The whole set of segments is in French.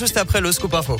juste après le Scoop Info.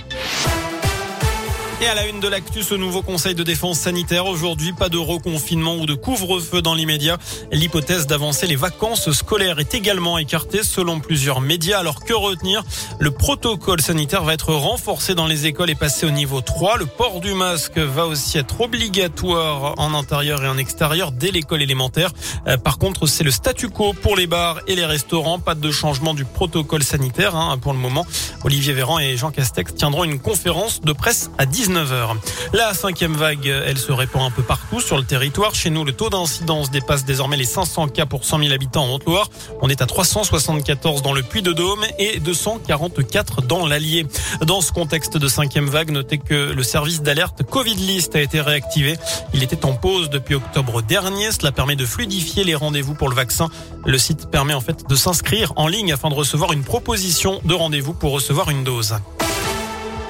Et à la une de l'actu, ce nouveau conseil de défense sanitaire. Aujourd'hui, pas de reconfinement ou de couvre-feu dans l'immédiat. L'hypothèse d'avancer les vacances scolaires est également écartée selon plusieurs médias. Alors que retenir? Le protocole sanitaire va être renforcé dans les écoles et passé au niveau 3. Le port du masque va aussi être obligatoire en intérieur et en extérieur dès l'école élémentaire. Euh, par contre, c'est le statu quo pour les bars et les restaurants. Pas de changement du protocole sanitaire hein, pour le moment. Olivier Véran et Jean Castex tiendront une conférence de presse à 10 19h. La cinquième vague, elle se répand un peu partout sur le territoire. Chez nous, le taux d'incidence dépasse désormais les 500 cas pour 100 000 habitants en Haute-Loire. On est à 374 dans le Puy-de-Dôme et 244 dans l'Allier. Dans ce contexte de cinquième vague, notez que le service d'alerte Covid List a été réactivé. Il était en pause depuis octobre dernier. Cela permet de fluidifier les rendez-vous pour le vaccin. Le site permet en fait de s'inscrire en ligne afin de recevoir une proposition de rendez-vous pour recevoir une dose.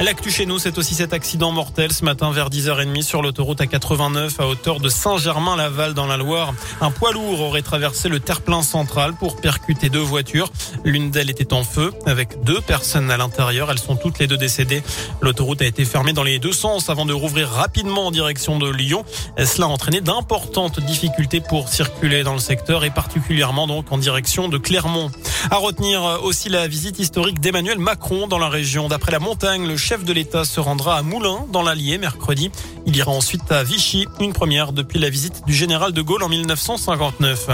L'actu chez nous, c'est aussi cet accident mortel ce matin vers 10h30 sur l'autoroute A89 à hauteur de Saint-Germain-Laval dans la Loire. Un poids lourd aurait traversé le terre-plein central pour percuter deux voitures. L'une d'elles était en feu avec deux personnes à l'intérieur. Elles sont toutes les deux décédées. L'autoroute a été fermée dans les deux sens avant de rouvrir rapidement en direction de Lyon. Cela a entraîné d'importantes difficultés pour circuler dans le secteur et particulièrement donc en direction de Clermont. À retenir aussi la visite historique d'Emmanuel Macron dans la région. D'après la montagne, le chef de l'État se rendra à Moulins, dans l'Allier, mercredi. Il ira ensuite à Vichy, une première depuis la visite du général de Gaulle en 1959.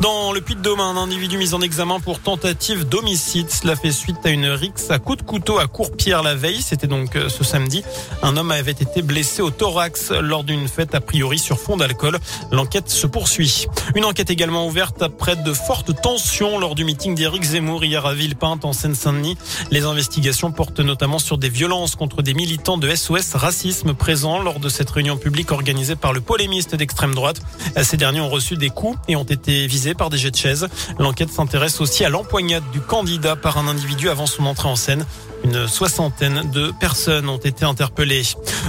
Dans le Puy-de-Dôme, un individu mis en examen pour tentative d'homicide. Cela fait suite à une rixe à coups de couteau à Courpierre la veille. C'était donc euh, ce samedi. Un homme avait été blessé au thorax lors d'une fête a priori sur fond d'alcool. L'enquête se poursuit. Une enquête également ouverte après de fortes tensions lors du meeting d'Éric Zemmour hier à Villepinte en Seine-Saint-Denis. Les investigations portent notamment sur des violences contre des militants de SOS Racisme présents lors de cette réunion publique organisée par le polémiste d'extrême droite. Ces derniers ont reçu des coups et ont été visés par des jets de chaises. L'enquête s'intéresse aussi à l'empoignade du candidat par un individu avant son entrée en scène. Une soixantaine de personnes ont été interpellées.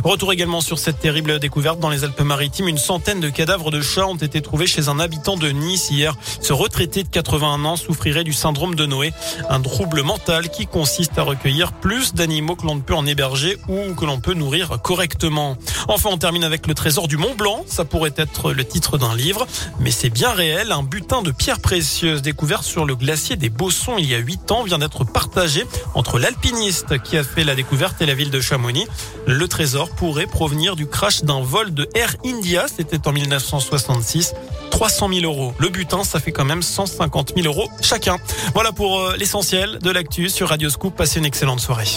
Retour également sur cette terrible découverte dans les Alpes-Maritimes. Une centaine de cadavres de chats ont été trouvés chez un habitant de Nice hier. Ce retraité de 81 ans souffrirait du syndrome de Noé, un trouble mental qui consiste à recueillir plus d'animaux que l'on ne peut en héberger ou que l'on peut nourrir correctement. Enfin, on termine avec le trésor du Mont Blanc. Ça pourrait être le titre d'un livre, mais c'est bien réel. Un butin de pierres précieuses découvert sur le glacier des Bossons il y a 8 ans vient d'être partagé entre l'alpinisme qui a fait la découverte et la ville de Chamonix. Le trésor pourrait provenir du crash d'un vol de Air India. C'était en 1966. 300 000 euros. Le butin, ça fait quand même 150 000 euros chacun. Voilà pour euh, l'essentiel de l'actu sur Radio Scoop. Passez une excellente soirée.